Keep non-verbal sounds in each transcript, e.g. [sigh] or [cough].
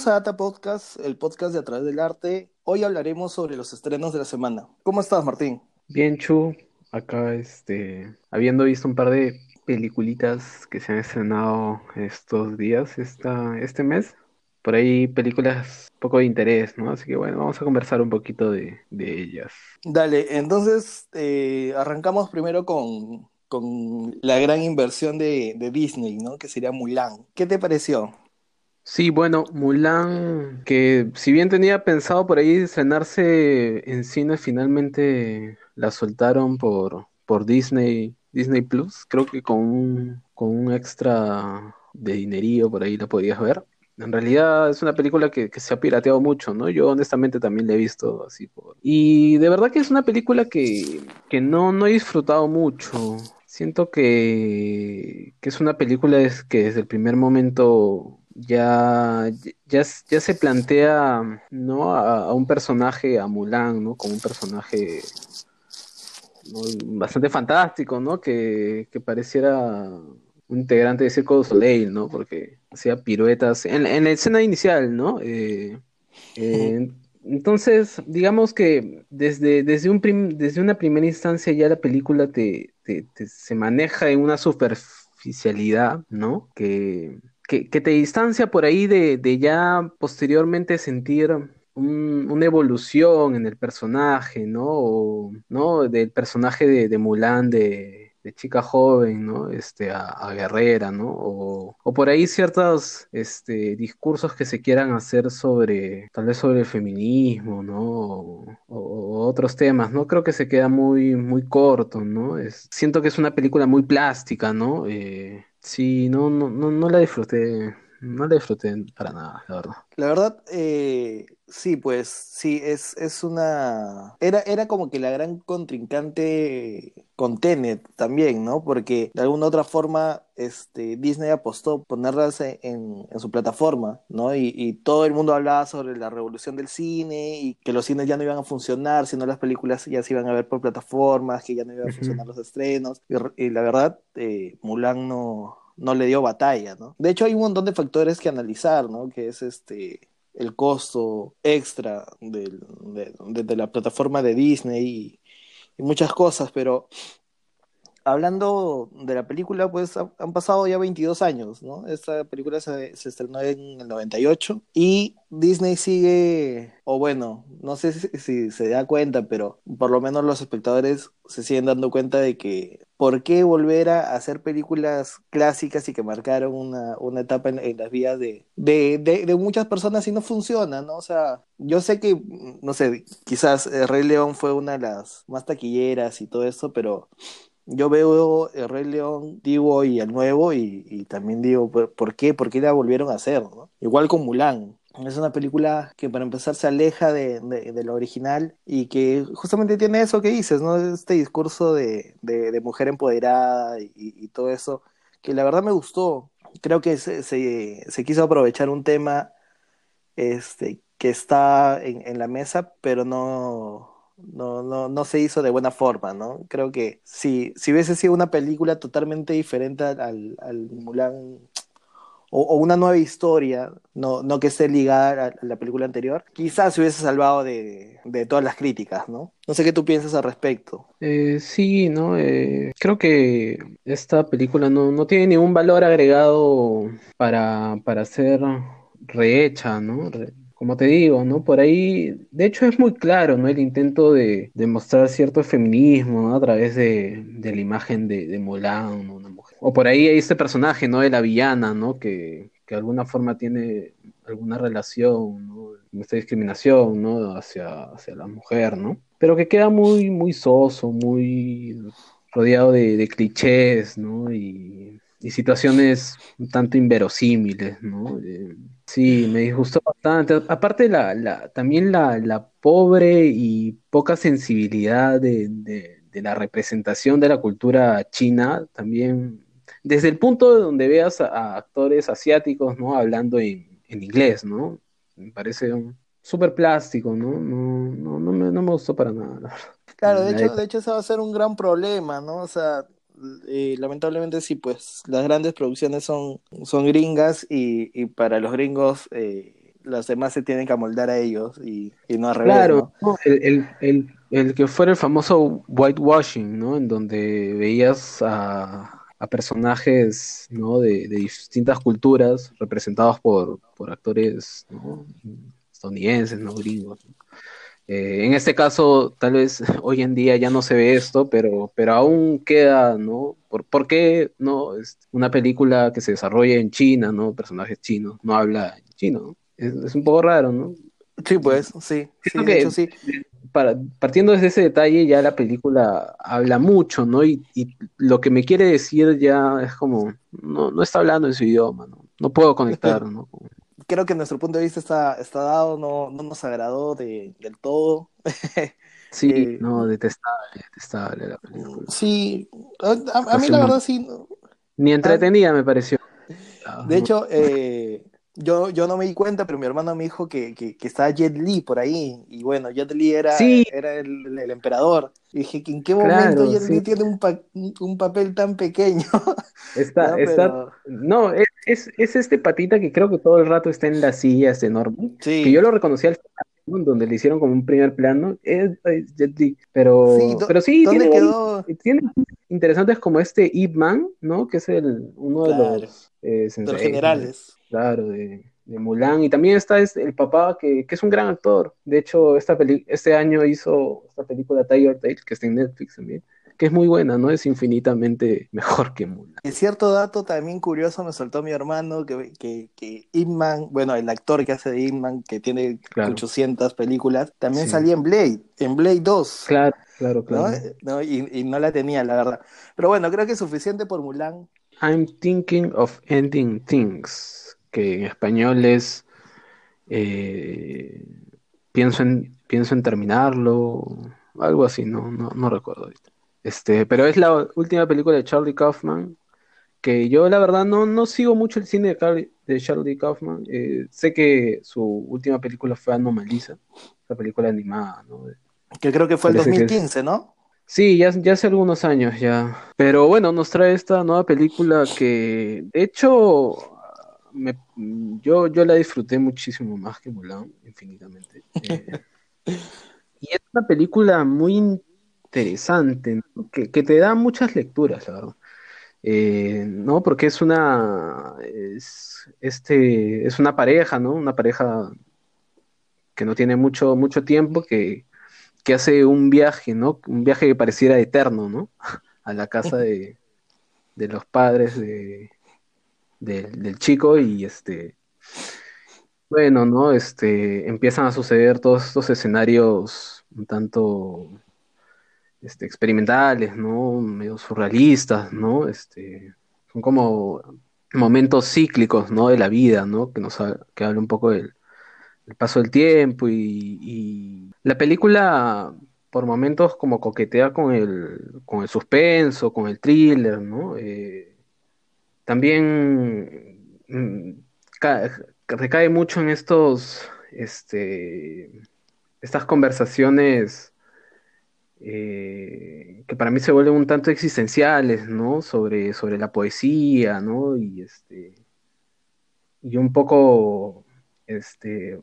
Bienvenidos a Data Podcast, el podcast de A través del arte. Hoy hablaremos sobre los estrenos de la semana. ¿Cómo estás, Martín? Bien, Chu, acá este, habiendo visto un par de peliculitas que se han estrenado estos días, esta, este mes, por ahí películas poco de interés, ¿no? Así que bueno, vamos a conversar un poquito de, de ellas. Dale, entonces eh, arrancamos primero con, con la gran inversión de, de Disney, ¿no? Que sería Mulan. ¿Qué te pareció? Sí, bueno, Mulan, que si bien tenía pensado por ahí estrenarse en cine, finalmente la soltaron por, por Disney, Disney Plus. Creo que con un, con un extra de dinerío por ahí la podías ver. En realidad es una película que, que se ha pirateado mucho, ¿no? Yo honestamente también la he visto así por... Y de verdad que es una película que, que no, no he disfrutado mucho. Siento que, que es una película que desde el primer momento ya, ya, ya se plantea, ¿no? A, a un personaje, a Mulan, ¿no? Como un personaje ¿no? bastante fantástico, ¿no? Que, que pareciera un integrante de Circo du Soleil, ¿no? Porque hacía piruetas en, en la escena inicial, ¿no? Eh, eh, entonces, digamos que desde, desde un prim- desde una primera instancia ya la película te, te- te- se maneja en una superficialidad, ¿no? Que, que, te distancia por ahí de, de ya posteriormente sentir un- una evolución en el personaje, ¿no? O, ¿no? Del personaje de, Mulan, de, de chica joven, ¿no? Este, a, guerrera, ¿no? O, o por ahí ciertos este, discursos que se quieran hacer sobre, tal vez sobre el feminismo, ¿no? O otros temas, ¿no? Creo que se queda muy, muy corto, ¿no? Es, siento que es una película muy plástica, ¿no? Eh, sí, no, no, no, no la disfruté, no la disfruté para nada, la verdad. La verdad, eh, sí, pues sí, es, es una... Era, era como que la gran contrincante con Tenet también, ¿no? Porque de alguna otra forma este, Disney apostó ponerlas en, en- su plataforma, ¿no? Y, y todo el mundo hablaba sobre la revolución del cine y que los cines ya no iban a funcionar, sino las películas ya se iban a ver por plataformas, que ya no iban a funcionar los estrenos. Y la verdad, eh, Mulan no, no le dio batalla, ¿no? De hecho, hay un montón de factores que analizar, ¿no? Que es este el costo extra de, de- la plataforma de Disney y muchas cosas, pero hablando de la película, pues ha- han pasado ya 22 años, ¿no? Esta película se, se estrenó en el 98 y Disney sigue, o bueno, no sé si, si se da cuenta, pero por lo menos los espectadores se siguen dando cuenta de que ¿por qué volver a hacer películas clásicas y que marcaron una, una etapa en, en las vidas de, de, de, de muchas personas y no funciona, ¿no? O sea, yo sé que, no sé, quizás eh, Rey León fue una de las más taquilleras y todo eso, pero yo veo El Rey León, digo, y el nuevo, y, también digo, ¿por, qué? ¿Por qué la volvieron a hacer? Igual con Mulan. Es una película que para empezar se aleja de, de, lo original y que justamente tiene eso que dices, ¿no? Este discurso de, mujer empoderada y, todo eso, que la verdad me gustó. Creo que se, se, quiso aprovechar un tema este, que está en la mesa, pero no, no, no, no se hizo de buena forma, ¿no? Creo que si, si hubiese sido una película totalmente diferente al, al Mulan o, una nueva historia, no, no que esté ligada a la película anterior, quizás se hubiese salvado de, de todas las críticas, ¿no? No sé qué tú piensas al respecto. Eh, sí, ¿no? Eh, creo que esta película no, no tiene ningún valor agregado para, para ser rehecha, ¿no? Como te digo, ¿no? Por ahí, de hecho es muy claro, ¿no? El intento de, de mostrar cierto feminismo. A través de, de la imagen de, de Mulan. Una mujer. O por ahí hay este personaje, ¿no? De la villana, ¿no? Que, que de alguna forma tiene alguna relación, ¿no? Esta discriminación, ¿no? Hacia, hacia la mujer, ¿no? Pero que queda muy, muy soso, muy rodeado de, de clichés, ¿no? Y, y situaciones un tanto inverosímiles, ¿no? Eh, sí, me disgustó bastante. Aparte, la, la, también la, la pobre y poca sensibilidad de, de, de la representación de la cultura china, también, desde el punto de donde veas a, a actores asiáticos, ¿no? Hablando en, en inglés, ¿no? Me parece un súper plástico, ¿no? No, no, no me, no me gustó para nada. Claro, de hecho, de hecho ese va a ser un gran problema, ¿no? O sea, eh, lamentablemente sí, pues las grandes producciones son, son gringas y, y para los gringos eh, los demás se tienen que amoldar a ellos y, y no al revés. Claro, ¿no? el, el, el, el que fuera el famoso whitewashing, ¿no? En donde veías a, a personajes, ¿no? De, de distintas culturas representados por, por actores, ¿no? estadounidenses, ¿no? Gringos. ¿no? Eh, en este caso, tal vez [laughs] hoy en día ya no se ve esto, pero, pero aún queda, ¿no? ¿Por, por qué no? Es una película que se desarrolla en China, ¿no? Personajes chinos, no habla en chino, ¿no? Es, es un poco raro, ¿no? Sí, pues, sí, sí, de hecho sí. Para, partiendo desde ese detalle, ya la película habla mucho, ¿no? Y, y lo que me quiere decir ya es como, no, no está hablando en su idioma, ¿no? No puedo conectar, [laughs] ¿no? Creo que nuestro punto de vista está, está dado, no, no nos agradó de, del todo. [laughs] Sí, Eh, no, detestable, detestable la película. Sí, a, a- a mí la verdad sí. no. Ni entretenida me pareció. De hecho, eh, yo, yo no me di cuenta, pero mi hermano me dijo que, que, que estaba Jet Li por ahí. Y bueno, Jet Li era, Sí. era el, el emperador. Y dije, ¿en qué Claro, momento Jet Li sí. tiene un, pa- un papel tan pequeño? [laughs] Está, ¿No? está, Pero- no, es, es, es este patita que creo que todo el rato está en la silla, es enorme. Sí. Que yo lo reconocí al final, donde le hicieron como un primer plano, es, es Jet Li. Pero Sí, pero sí, ¿Dónde tiene, quedó? tiene interesantes como este Ip Man, ¿no? Que es el, uno de Claro. los eh, generales. Claro, de, de Mulan. Y también está este, el papá, que, que es un gran actor. De hecho, esta peli este año hizo esta película Tiger Tail, que está en Netflix también, que es muy buena, ¿no? Es infinitamente [laughs] mejor que Mulan. Y cierto dato también curioso me soltó mi hermano, que, que, que Ip Man, bueno, el actor que hace de Ip Man, que tiene Claro. 800 películas, también Sí. salía en Blade, en Blade 2. Claro, claro, ¿no? claro. ¿no? Y, y no la tenía, la verdad. Pero bueno, creo que es suficiente por Mulan. I'm thinking of ending things, que en español es eh, pienso en pienso en terminarlo, algo así, no, no, no recuerdo ahorita. Este, pero es la última película de Charlie Kaufman, que yo la verdad no, no sigo mucho el cine de, Charlie Kaufman. Eh, sé que su última película fue Anomalisa, la película animada, ¿no? Que creo que fue el Parece que es- 2015, ¿no? Sí, ya, ya hace algunos años ya. Pero bueno, nos trae esta nueva película que, de hecho, me- yo, yo la disfruté muchísimo más que Mulan, infinitamente. [laughs] Eh, y es una película muy interesante, ¿no? que, que te da muchas lecturas, la verdad. Eh, ¿no? Porque es una, es, este, es una pareja, ¿no? Una pareja que no tiene mucho, mucho tiempo, que, que hace un viaje, ¿no? Un viaje que pareciera eterno, ¿no? [laughs] A la casa de, de los padres de, del- del chico y este, bueno, ¿no? Este, empiezan a suceder todos estos escenarios un tanto este, experimentales, ¿no? Medio surrealistas, ¿no? Este, son como momentos cíclicos, ¿no? De la vida, ¿no? Que nos ha- que habla un poco del, paso del tiempo y, y la película por momentos como coquetea con el, con el suspenso, con el thriller, ¿no? Eh, también mm, ca- recae mucho en estos, este, estas conversaciones eh, que para mí se vuelven un tanto existenciales, ¿no? Sobre, sobre la poesía, ¿no? Y este, y un poco, este,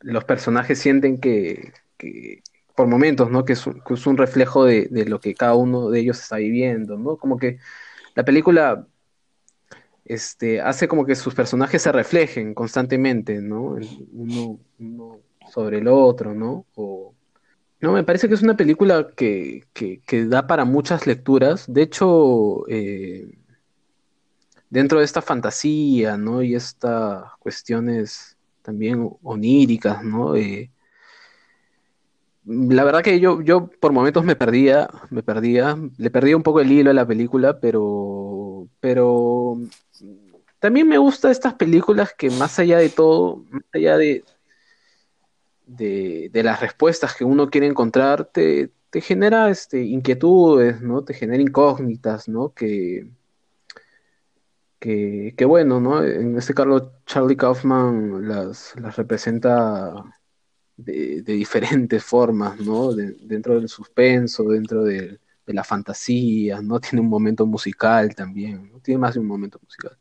los personajes sienten que, por momentos, ¿no? Que es un, es un reflejo de, de lo que cada uno de ellos está viviendo, ¿no? Como que la película este, hace como que sus personajes se reflejen constantemente, ¿no? Uno, sobre el otro, ¿no? No, me parece que es una película que, que, que da para muchas lecturas. De hecho, eh, dentro de esta fantasía, ¿no? Y estas cuestiones también oníricas, ¿no? Eh, la verdad que yo, yo por momentos me perdía, me perdía, le perdía un poco el hilo a la película, pero, pero también me gustan estas películas que más allá de todo, más allá de, las respuestas que uno quiere encontrar, te, genera este, inquietudes, ¿no? Te genera incógnitas, ¿no? Que, que, bueno, ¿no? En este caso Charlie Kaufman las, las representa de, diferentes formas, ¿no? De- dentro del suspenso, dentro de la fantasía, ¿no? Tiene un momento musical también. Tiene más de un momento musical.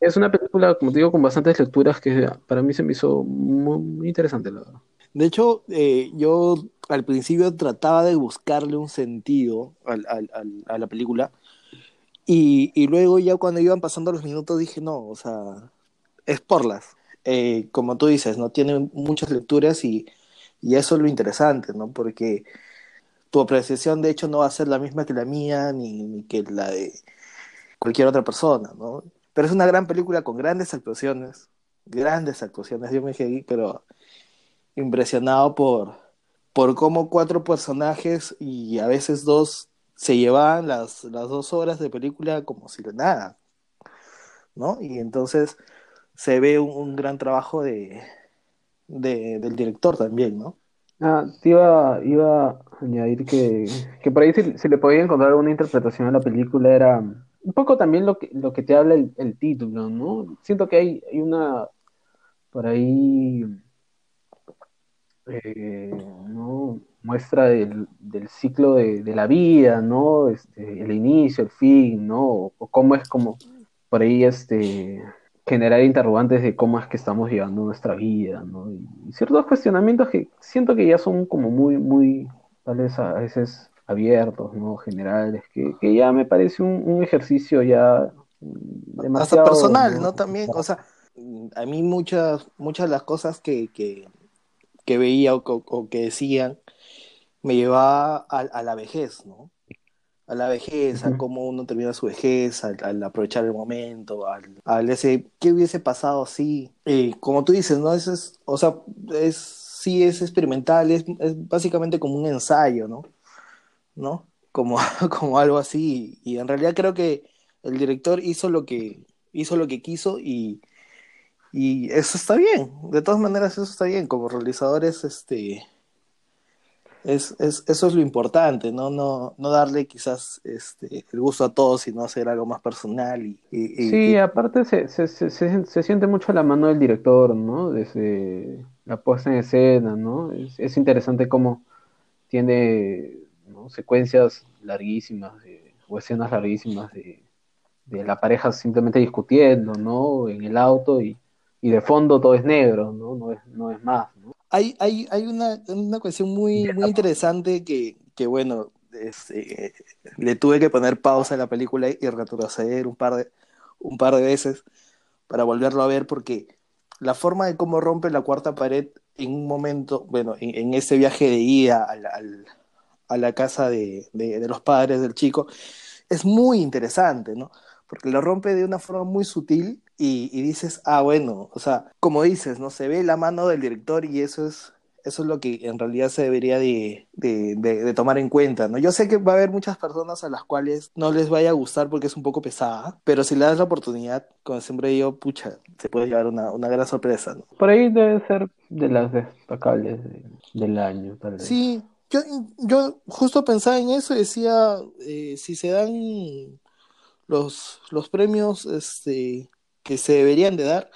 Es una película, como te digo, con bastantes lecturas que para mí se me hizo muy, interesante, la verdad. De hecho, eh, yo al principio trataba de buscarle un sentido a la película y, luego ya cuando iban pasando los minutos dije, no, o sea, es porlas. Eh, como tú dices, ¿no? Tiene muchas lecturas y, y eso es lo interesante, ¿no? Porque tu apreciación de hecho no va a ser la misma que la mía ni, ni que la de cualquier otra persona, ¿no? Pero es una gran película con grandes actuaciones, grandes actuaciones. Yo me quedé, pero impresionado por, por cómo cuatro personajes y a veces dos se llevaban las, las dos horas de película como si de nada, ¿no? Y entonces se ve un, gran trabajo de, de, del director también, ¿no? Ah, te iba, iba a añadir que, que por ahí si, le podía encontrar una interpretación a la película era un poco también lo que, lo que te habla el, el título, ¿no? Siento que hay, hay una, por ahí, eh, ¿no? muestra del, del ciclo de, la vida, ¿no? Este, el inicio, el fin, ¿no? O, cómo es como por ahí este generar interrogantes de cómo es que estamos llevando nuestra vida, ¿no? Y, ciertos cuestionamientos que siento que ya son como muy, muy, tal vez a veces abiertos, ¿no? Generales, que, que ya me parece un, un ejercicio ya demasiado... Hasta personal, ¿no? También, o sea, a mí muchas, muchas de las cosas que, que, que veía o, o, que decían me llevaba a, a, la vejez, ¿no? A la vejez, a cómo uno termina su vejez, al, aprovechar el momento, al, ese, ¿qué hubiese pasado si? Eh, como tú dices, ¿no? Eso es, o sea, es, sí es experimental, es, es básicamente como un ensayo, ¿no? ¿No? Como, [laughs] como algo así. Y en realidad creo que el director hizo lo que, hizo lo que quiso y, y eso está bien. De todas maneras, eso está bien. Como realizadores, este es, es, eso es lo importante, ¿no? No, no darle quizás este, el gusto a todos, sino hacer algo más personal. Y, sí, aparte se, se, se, se, siente mucho la mano del director, ¿no? Desde la puesta en escena, ¿no? Es, es interesante cómo tiene secuencias larguísimas o escenas larguísimas de, de la pareja simplemente discutiendo, ¿no? En el auto y, y de fondo todo es negro, ¿no? No es, no es más, ¿no? hay, hay, hay una, una cuestión muy, muy interesante que, que bueno, este, le tuve que poner pausa a la película y retroceder un par de, un par de veces para volverlo a ver porque la forma de cómo rompe la cuarta pared en un momento, bueno, en, en ese viaje de ida al, al, a la casa de, de, de, los padres del chico, es muy interesante, ¿no? Porque lo rompe de una forma muy sutil y, y, dices, ah, bueno, o sea, como dices, ¿no? Se ve la mano del director y eso es, eso es lo que en realidad se debería de, de, de, tomar en cuenta, ¿no? Yo sé que va a haber muchas personas a las cuales no les vaya a gustar porque es un poco pesada, pero si le das la oportunidad, como siempre digo, pucha, se puede llevar una, una gran sorpresa, ¿no? Por ahí debe ser de las destacables de, del año, tal vez. Sí, yo, yo justo pensaba en eso y decía, eh, si se dan los, los premios, este que se deberían de dar,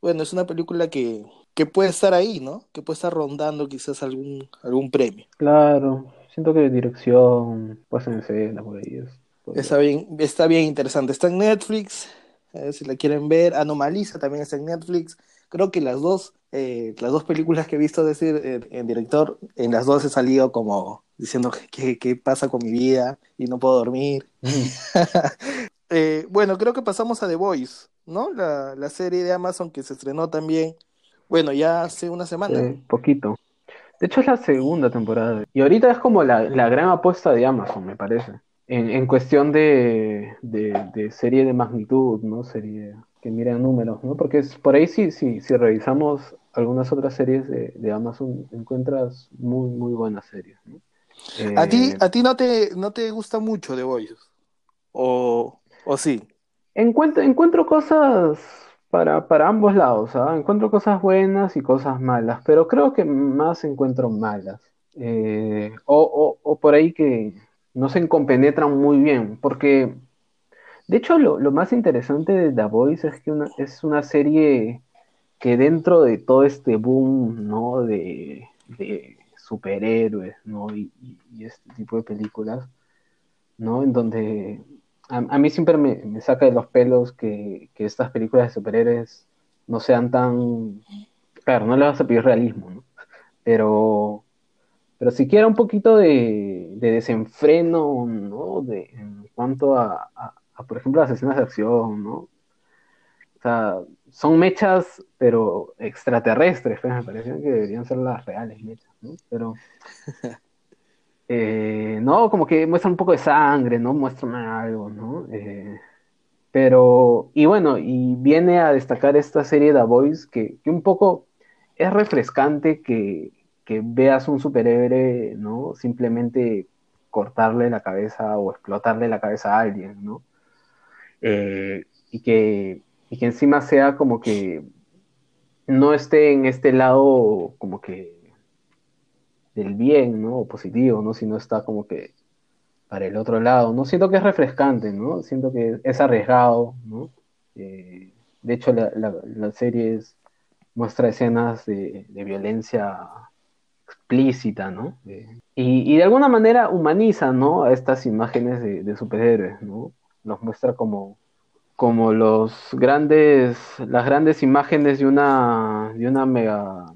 bueno, es una película que, que puede estar ahí, ¿no? Que puede estar rondando quizás algún, algún premio. Claro, siento que dirección, pues en escena por ahí es. Está bien, está bien interesante. Está en Netflix, si la quieren ver. Anomaliza también está en Netflix. Creo que las dos, eh, las dos películas que he visto decir en, en director, en las dos he salido como diciendo qué, qué pasa con mi vida y no puedo dormir. [laughs] Mm. [laughs] eh, bueno, creo que pasamos a The Voice. ¿no? La, la serie de Amazon que se estrenó también, bueno, ya hace una semana. Sí, poquito. De hecho es la segunda temporada. Y ahorita es como la, la gran apuesta de Amazon, me parece. En, en cuestión de, de, de, serie de magnitud, ¿no? Serie que miren números, ¿no? Porque es, por ahí sí, sí, si revisamos algunas otras series de, de Amazon, encuentras muy, muy buenas series, ¿no? Eh... ¿A ti, a ti no, te, no te gusta mucho The Voice? ¿O, o sí? Encuentro, encuentro cosas para, para ambos lados, ¿ah? encuentro cosas buenas y cosas malas, pero creo que más encuentro malas. Eh, o, o, o, por ahí que no se compenetran muy bien, porque de hecho lo, lo, más interesante de The Voice es que una, es una serie que dentro de todo este boom ¿no? de, de superhéroes, ¿no? Y, este tipo de películas, ¿no? En donde a, mí siempre me, saca de los pelos que, estas películas de superhéroes no sean tan... Claro, no le vas a pedir realismo, ¿no? Pero, pero siquiera un poquito de, desenfreno, ¿no? De, en cuanto a, por ejemplo, las escenas de acción, ¿no? O sea, son mechas, pero extraterrestres, pues, me parecían que deberían ser las reales mechas, ¿no? Pero, [laughs] eh, no, como que muestran un poco de sangre, ¿no? Muestran algo, ¿no? Eh, pero, y bueno, y viene a destacar esta serie de The Voice, que, que un poco es refrescante que, que veas un superhéroe, ¿no? Simplemente cortarle la cabeza o explotarle la cabeza a alguien, ¿no? Eh, y que y que encima sea como que no esté en este lado como que del bien, ¿no? O positivo, ¿no? Sino está como que para el otro lado, ¿no? Siento que es refrescante, ¿no? Siento que es arriesgado, ¿no? Eh, de hecho, la, la, serie muestra escenas de, violencia explícita, ¿no? Eh, y, de alguna manera humaniza, ¿no? A estas imágenes de, de superhéroes, ¿no? Los muestra como como los grandes, las grandes imágenes de una, de una mega,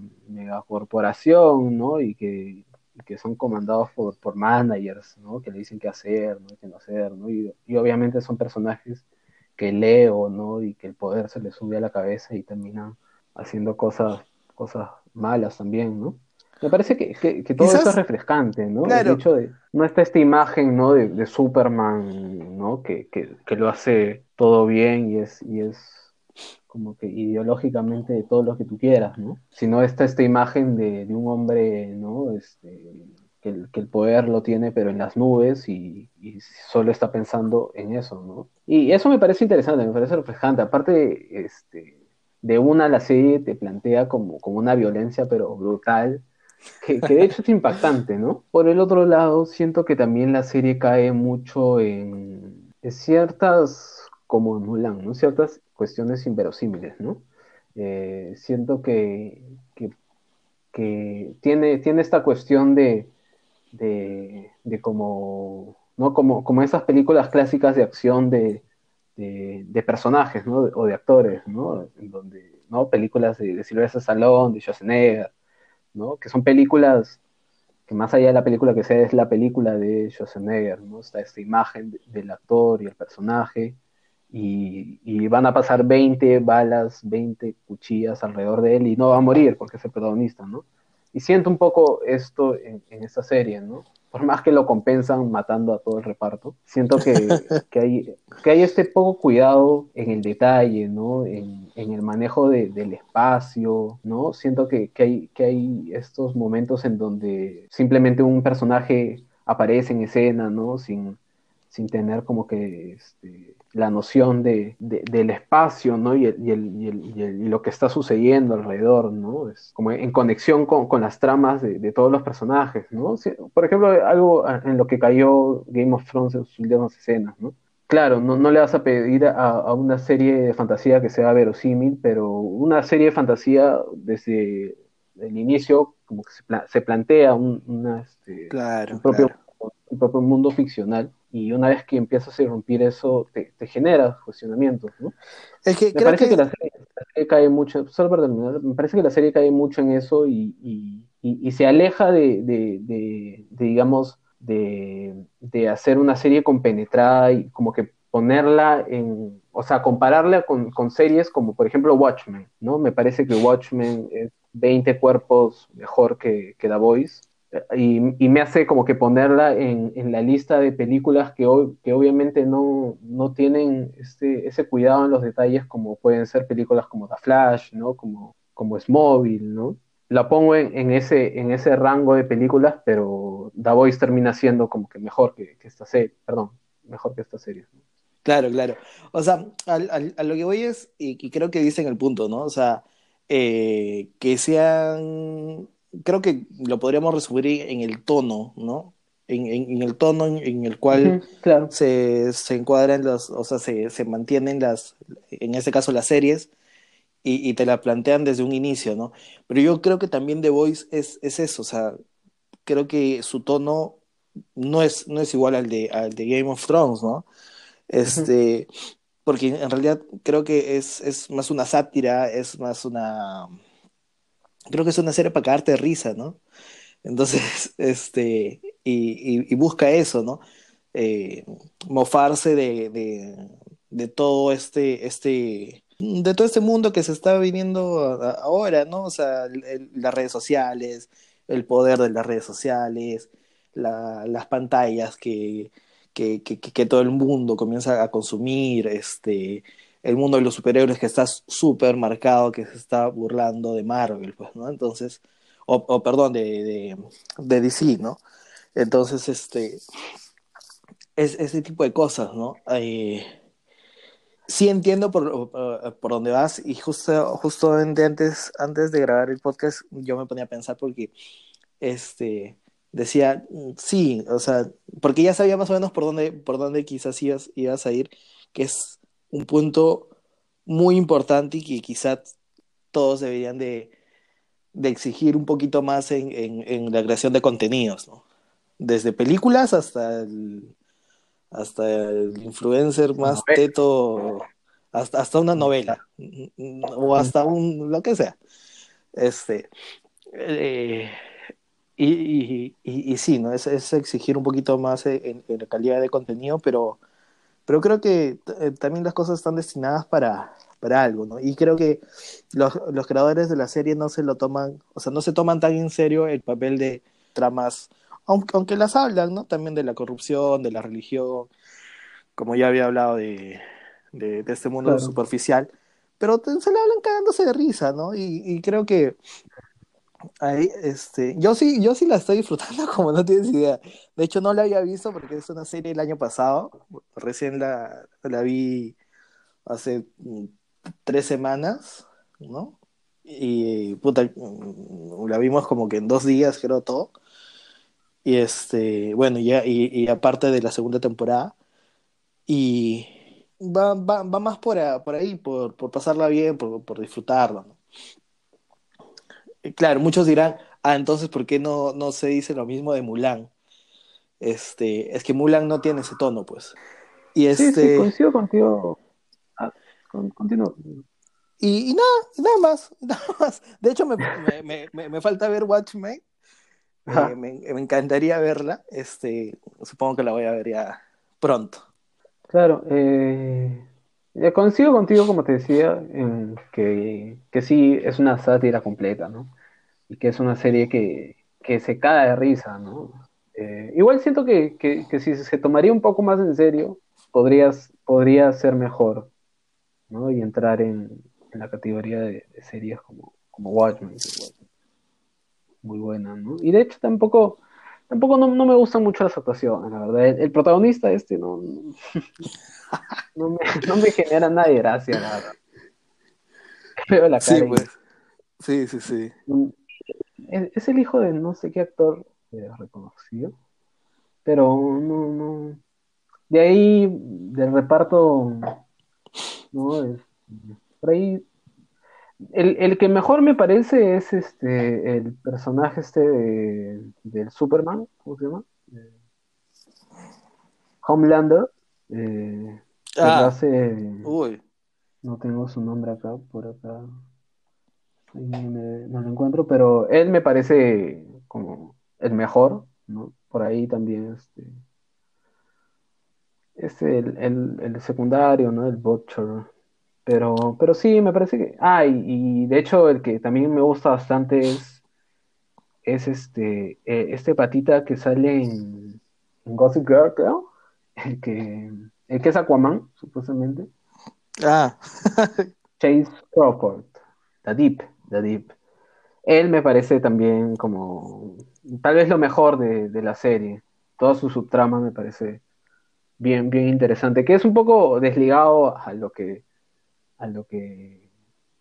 corporación, ¿no? Y que, que son comandados por, por managers, ¿no? Que le dicen qué hacer, ¿no? Qué no hacer, ¿no? Y, obviamente son personajes que leo, ¿no? Y que el poder se les sube a la cabeza y terminan haciendo cosas, cosas malas también, ¿no? Me parece que, todo eso es refrescante, ¿no? El hecho de, no está esta imagen, ¿no? De, Superman, ¿no? Que, lo hace todo bien y es, y es como que ideológicamente de todo lo que tú quieras, ¿no? Sino está esta imagen de, un hombre, ¿no? Este, que, el, poder lo tiene pero en las nubes y, solo está pensando en eso, ¿no? Y eso me parece interesante, me parece refrescante. Aparte, este, de una la serie te plantea como, como una violencia pero brutal que, de hecho es impactante, ¿no? Por el otro lado, siento que también la serie cae mucho en, ciertas, como en Mulan, ¿no? Ciertas cuestiones inverosímiles, ¿no? Eh, siento que, que, tiene, tiene esta cuestión de, de, como, ¿no? Como, como esas películas clásicas de acción de, de, personajes, ¿no? O de actores, ¿no? En donde, ¿no? Películas de, de Sylvester Stallone, de Schwarzenegger, ¿no? Que son películas que más allá de la película que sea es la película de Schwarzenegger, ¿no? Está esta imagen del actor y el personaje y, van a pasar 20 balas, 20 cuchillas alrededor de él y no va a morir porque es el protagonista, ¿no? Y siento un poco esto en, en esta serie, ¿no? Por más que lo compensan matando a todo el reparto, siento que, [laughs] hay, que hay este poco cuidado en el detalle, ¿no? En, el manejo del espacio, ¿no? Siento que, hay, que hay estos momentos en donde simplemente un personaje aparece en escena, ¿no? Sin, sin tener como que este, la noción de, del espacio, ¿no? Y, el, y, el, y, lo que está sucediendo alrededor, ¿no? Es como en conexión con, con las tramas de, todos los personajes, ¿no? por ejemplo, algo en lo que cayó Game of Thrones en sus últimas escenas, ¿no? Claro, no, no le vas a pedir a, a, una serie de fantasía que sea verosímil, pero una serie de fantasía desde el inicio como que se, se plantea un, una, este, propio, un propio mundo ficcional y una vez que empiezas a irrumpir eso, te, genera cuestionamientos, ¿no? Es que me parece que, la, serie, cae mucho, me parece que la serie cae mucho en eso y, se aleja de, digamos, de, hacer una serie compenetrada y como que ponerla en, o sea, compararla con, con, series como por ejemplo Watchmen, ¿no? Me parece que Watchmen es 20 cuerpos mejor que, que The Voice y, me hace como que ponerla en, la lista de películas que, que obviamente no, no tienen este, ese cuidado en los detalles como pueden ser películas como The Flash, ¿no? Como, como Smallville, ¿no? La pongo en, ese, en ese rango de películas, pero The Voice termina siendo como que mejor que, esta serie, perdón, mejor que esta serie. Claro, claro. O sea, a, lo que voy es, y, creo que dicen el punto, ¿no? O sea, eh, que sean creo que lo podríamos resumir en el tono, ¿no? En, el tono en, el cual se, se, encuadran las, o sea, se, se, mantienen las, en este caso las series, y, te la plantean desde un inicio, ¿no? Pero yo creo que también The Voice es, es eso, o sea, creo que su tono no es, no es igual al de, al de Game of Thrones, ¿no? Este, porque en realidad creo que es, es más una sátira, es más una... Creo que es una serie para cagarte de risa, ¿no? Entonces, [laughs] este, y, y, busca eso, ¿no? Eh, mofarse de, de, todo este, este, de todo este mundo que se está viviendo ahora, ¿no? O sea, las redes sociales, el poder de las redes sociales, la, las pantallas que, que, que, que, todo el mundo comienza a consumir, este, el mundo de los superhéroes que está súper marcado, que se está burlando de Marvel, pues, ¿no? Entonces, o, o perdón, de, de, de, DC, ¿no? Entonces, este, es ese tipo de cosas, ¿no? Eh, sí entiendo por, por, dónde vas y justo, justo antes, antes de grabar el podcast yo me ponía a pensar porque, este, decía, sí, o sea, porque ya sabía más o menos por dónde, por dónde quizás ibas, ibas a ir, que es un punto muy importante y que quizás todos deberían de, de exigir un poquito más en, en, en, la creación de contenidos, ¿no? Desde películas hasta el, hasta el influencer más novela. teto, hasta, hasta una novela, o hasta un, lo que sea. Este, eh, y, y, y, y, sí, ¿no? Es, es, exigir un poquito más en, en, la calidad de contenido, pero, pero creo que eh, también las cosas están destinadas para, para algo, ¿no? Y creo que los, los, creadores de la serie no se lo toman, o sea, no se toman tan en serio el papel de tramas, aunque, aunque las hablan, ¿no? También de la corrupción, de la religión, como ya había hablado de, de, de este mundo claro. superficial, pero se le hablan cagándose de risa, ¿no? Y, y creo que Ahí, este, yo sí, yo sí la estoy disfrutando [laughs] como no tienes idea. De hecho, no la había visto porque es una serie el año pasado. Recién la, la vi hace mm, tres semanas, ¿no? Y puta, mm, la vimos como que en dos días, creo todo. Y este, bueno, ya, y, aparte de la segunda temporada. Y va, va, va más por, por ahí, por, por pasarla bien, por, por disfrutarla, ¿no? Claro, muchos dirán, ah, entonces, ¿por qué no, no se dice lo mismo de Mulan? Este, es que Mulan no tiene ese tono, pues. Y este... Sí, sí, coincido contigo. Ah, con, continúo. Y, y, nada, nada más, [laughs] nada más. De hecho, me, me, me, me falta ver Watchmen. Eh, me, me, encantaría verla. Este, supongo que la voy a ver ya pronto. Claro, eh, coincido contigo, como te decía, que, que sí es una sátira completa, ¿no? Y que es una serie que, que se cae de risa, ¿no? Eh, igual siento que, que, que, si se tomaría un poco más en serio, podrías, podría ser mejor, ¿no? Y entrar en, en la categoría de, de, series como, como Watchmen, muy buena, ¿no? Y de hecho tampoco, tampoco no, no me gustan mucho las actuaciones, la verdad. El, el protagonista este no, no, [laughs] no, me, no, me, genera nada de gracia, la verdad. [laughs] Veo la cara. Sí, pues. sí, sí, sí. Es, es, el hijo de no sé qué actor eh, reconocido, pero no, no. De ahí, del reparto, no, es, por ahí el, el, que mejor me parece es este el personaje este de, del Superman, ¿cómo se llama? Eh, Homelander. Eh, ah, hace, uy. No tengo su nombre acá, por acá. Me, no lo encuentro, pero él me parece como el mejor, ¿no? Por ahí también este. Este, el, el, el secundario, ¿no? El Butcher. Pero, pero sí, me parece que. Ah, y, y, de hecho, el que también me gusta bastante es. Es este. Eh, este patita que sale en, en Gossip Girl, creo. El que. El que es Aquaman, supuestamente. Ah. [laughs] Chase Crawford. The Deep. The Deep. Él me parece también como. Tal vez lo mejor de, de la serie. Toda su subtrama me parece bien, bien interesante. Que es un poco desligado a lo que a lo que,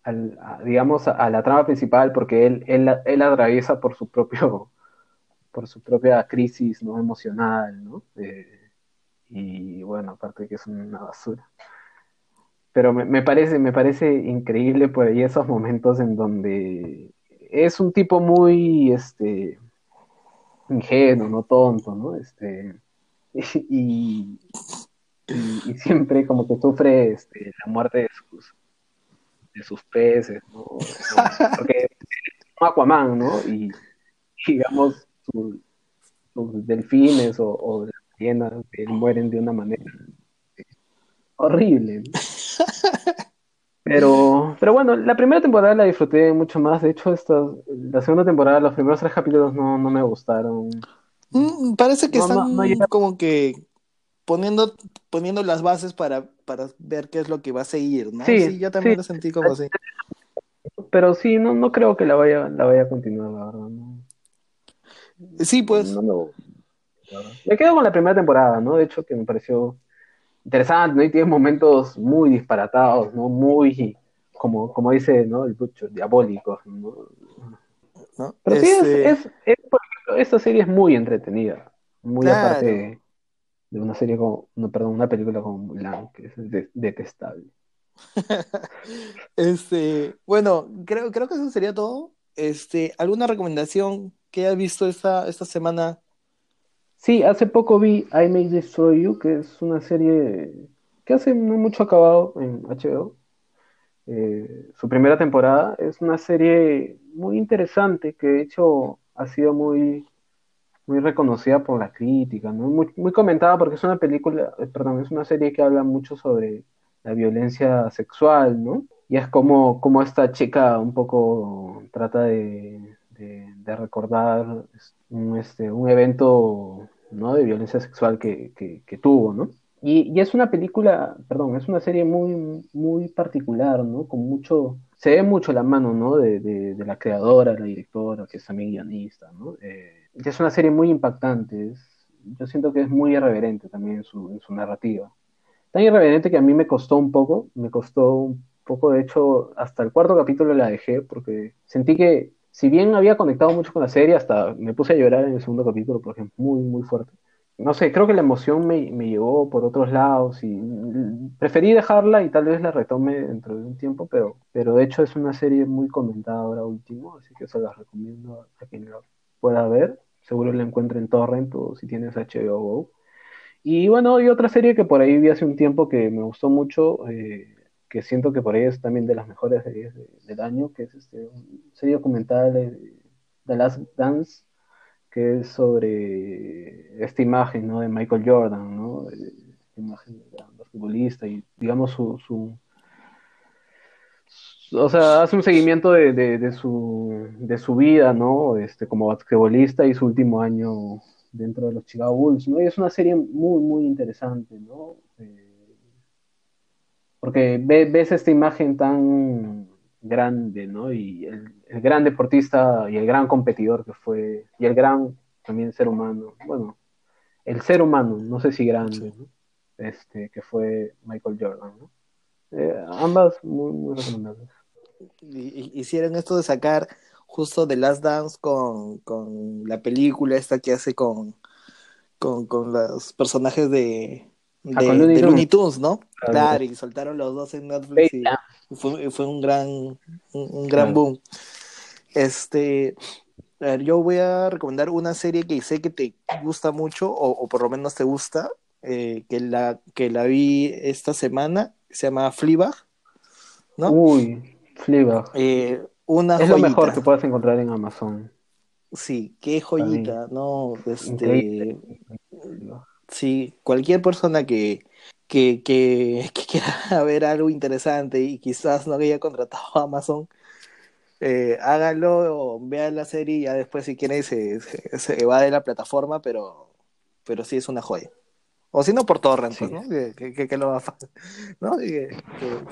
al, digamos, a, a, la trama principal, porque él, él, él, atraviesa por su propio, [laughs] por su propia crisis no emocional, ¿no? Eh, y bueno, aparte que es una basura. Pero me, me, parece, me parece increíble por ahí esos momentos en donde es un tipo muy, este, ingenuo, no tonto, ¿no? Este, [laughs] y, y, siempre como que sufre este, la muerte de sus, de sus peces, ¿no? Porque es un Aquaman, ¿no? Y digamos, sus, delfines o, o las ballenas mueren de una manera horrible. [laughs] Pero, pero bueno, la primera temporada la disfruté mucho más. De hecho, esta, la segunda temporada, los primeros tres capítulos no, no me gustaron. Mm, parece que están como que poniendo, poniendo las bases para, para ver qué es lo que va a seguir, ¿no? Sí, yo también lo sentí como así. Pero sí, no, no creo que la vaya, la vaya a continuar, la verdad. Sí, pues. me quedo con la primera temporada, ¿no? De hecho, que me pareció interesante, ¿no? Y tiene momentos muy disparatados, ¿no? Muy, como, como dice, ¿no? El Butcher, diabólicos, ¿no? Pero sí, este es, es, por ejemplo, esta serie es muy entretenida, muy aparte de una serie como, no, perdón, una película como Mulan, que es detestable. [laughs] este, bueno, creo, creo que eso sería todo. Este, ¿alguna recomendación que hayas visto esta, esta semana Sí, hace poco vi I May Destroy You, que es una serie que hace no mucho acabado en HBO. Eh, su primera temporada es una serie muy interesante que de hecho ha sido muy, muy reconocida por la crítica, muy, muy comentada porque es una película, eh, perdón, es una serie que habla mucho sobre la violencia sexual, ¿no? Y es como, como esta chica un poco trata de, de recordar un, este, un evento ¿no? de violencia sexual que, que, tuvo, ¿no? Y, y, es una película, perdón, es una serie muy, muy particular, ¿no? Con mucho, se ve mucho la mano, ¿no? De, de, la creadora, la directora, que es también guionista, ¿no? Eh, es una serie muy impactante, yo siento que es muy irreverente también en su, su narrativa. Tan irreverente que a mí me costó un poco, me costó un poco, de hecho, hasta el cuarto capítulo la dejé porque sentí que si bien había conectado mucho con la serie, hasta me puse a llorar en el segundo capítulo, porque es muy, muy fuerte. No sé, creo que la emoción me, me llevó por otros lados y preferí dejarla y tal vez la retome dentro de un tiempo, pero, pero de hecho es una serie muy comentada ahora último, así que se la recomiendo a quien lo pueda ver. Seguro la encuentre en Torrent o si tienes HBO. Y bueno, hay otra serie que por ahí vi hace un tiempo que me gustó mucho, eh, que siento que por ahí es también de las mejores series del año, que es este, un serie documental de The Last Dance, que es sobre esta imagen ¿no? de Michael Jordan, ¿no? Esta imagen de basquetbolista y digamos su, su, o sea, hace un seguimiento de, de, de, su, de su vida, ¿no? Este, como basquetbolista y su último año dentro de los Chicago Bulls, ¿no? Y es una serie muy, muy interesante, ¿no? Eh, porque ves esta imagen tan grande, ¿no? Y el, gran deportista y el gran competidor que fue, y el gran también ser humano, bueno, el ser humano, no sé si grande, ¿no? Este, que fue Michael Jordan, ¿no? Eh, ambas muy, muy recomendables. Hicieron esto de sacar justo The Last Dance con, con la película esta que hace con, con, con los personajes de, Ah, de, Looney, Tunes, ¿no? Claro, y soltaron los dos en Netflix y fue, un gran, un, gran boom. Este, a ver, yo voy a recomendar una serie que sé que te gusta mucho, o, por lo menos te gusta, eh, que, la, que la vi esta semana, se llama Fleabag, ¿no? Uy, Fleabag. Eh, una es lo mejor que puedes encontrar en Amazon. Sí, qué joyita, ¿no? Este, Sí, cualquier persona que, que, que, [laughs] quiera [laughs] ver algo interesante y quizás no haya contratado a Amazon, eh, háganlo o vean la serie y ya después si quieren se, se, va de la plataforma, pero, pero sí es una joya. O si no, por torrent, pues, ¿no? Que, que, lo va [laughs] ¿no? Que,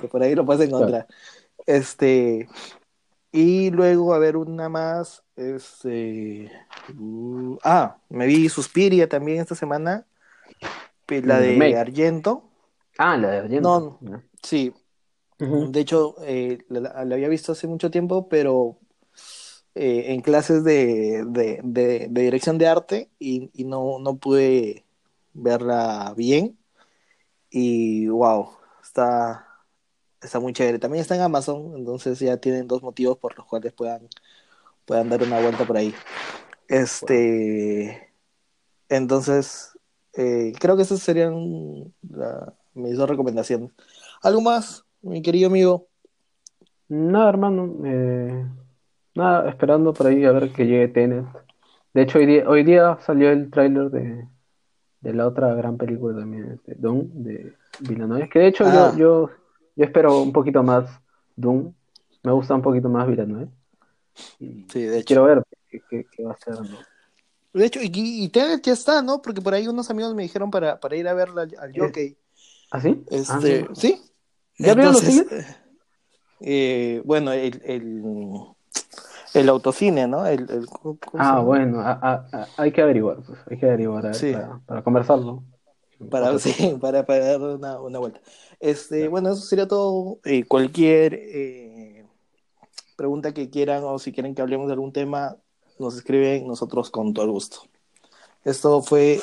por ahí lo puedes encontrar. Este, y luego, a ver, una más. Este, uh, ah, me vi Suspiria también esta semana. La de Argento. Ah, la de Argento. No, sí. De hecho, eh, la, había visto hace mucho tiempo, pero eh, en clases de, de, dirección de arte y, no, no pude verla bien. Y wow, está, está muy chévere. También está en Amazon, entonces ya tienen dos motivos por los cuales puedan, puedan dar una vuelta por ahí. Este, entonces, eh, creo que esas serían la- mis dos recomendaciones. ¿Algo más, mi querido amigo? Nada, hermano. eh, nada, esperando por ahí a ver que llegue Tenet. De hecho, hoy día, hoy día salió el tráiler de, de la otra gran película también, este, Dune, de Villeneuve. Que de hecho Ah. yo, yo, yo espero un poquito más Dune. Me gusta un poquito más Villeneuve. Sí, de hecho. quiero ver qué, qué- qué va a ser, ¿no? De hecho, y, y Tenet ya está, ¿no? Porque por ahí unos amigos me dijeron para, para ir a verla al, al Jockey. ¿Ah, sí? Este, Ah, ¿sí? ¿Ya abrieron los Entonces, eh, bueno, el, el, el autocine, ¿no? El, el- ¿cómo- cómo se Ah, bueno, a- a- a- hay que averiguar, pues, hay que averiguar a ver, Sí. para, para conversarlo. Para, sí, [laughs] para, para dar una, una vuelta. Este, bueno, eso sería todo. Eh, cualquier eh, pregunta que quieran o si quieren que hablemos de algún tema, nos escriben nosotros con todo el gusto. Esto fue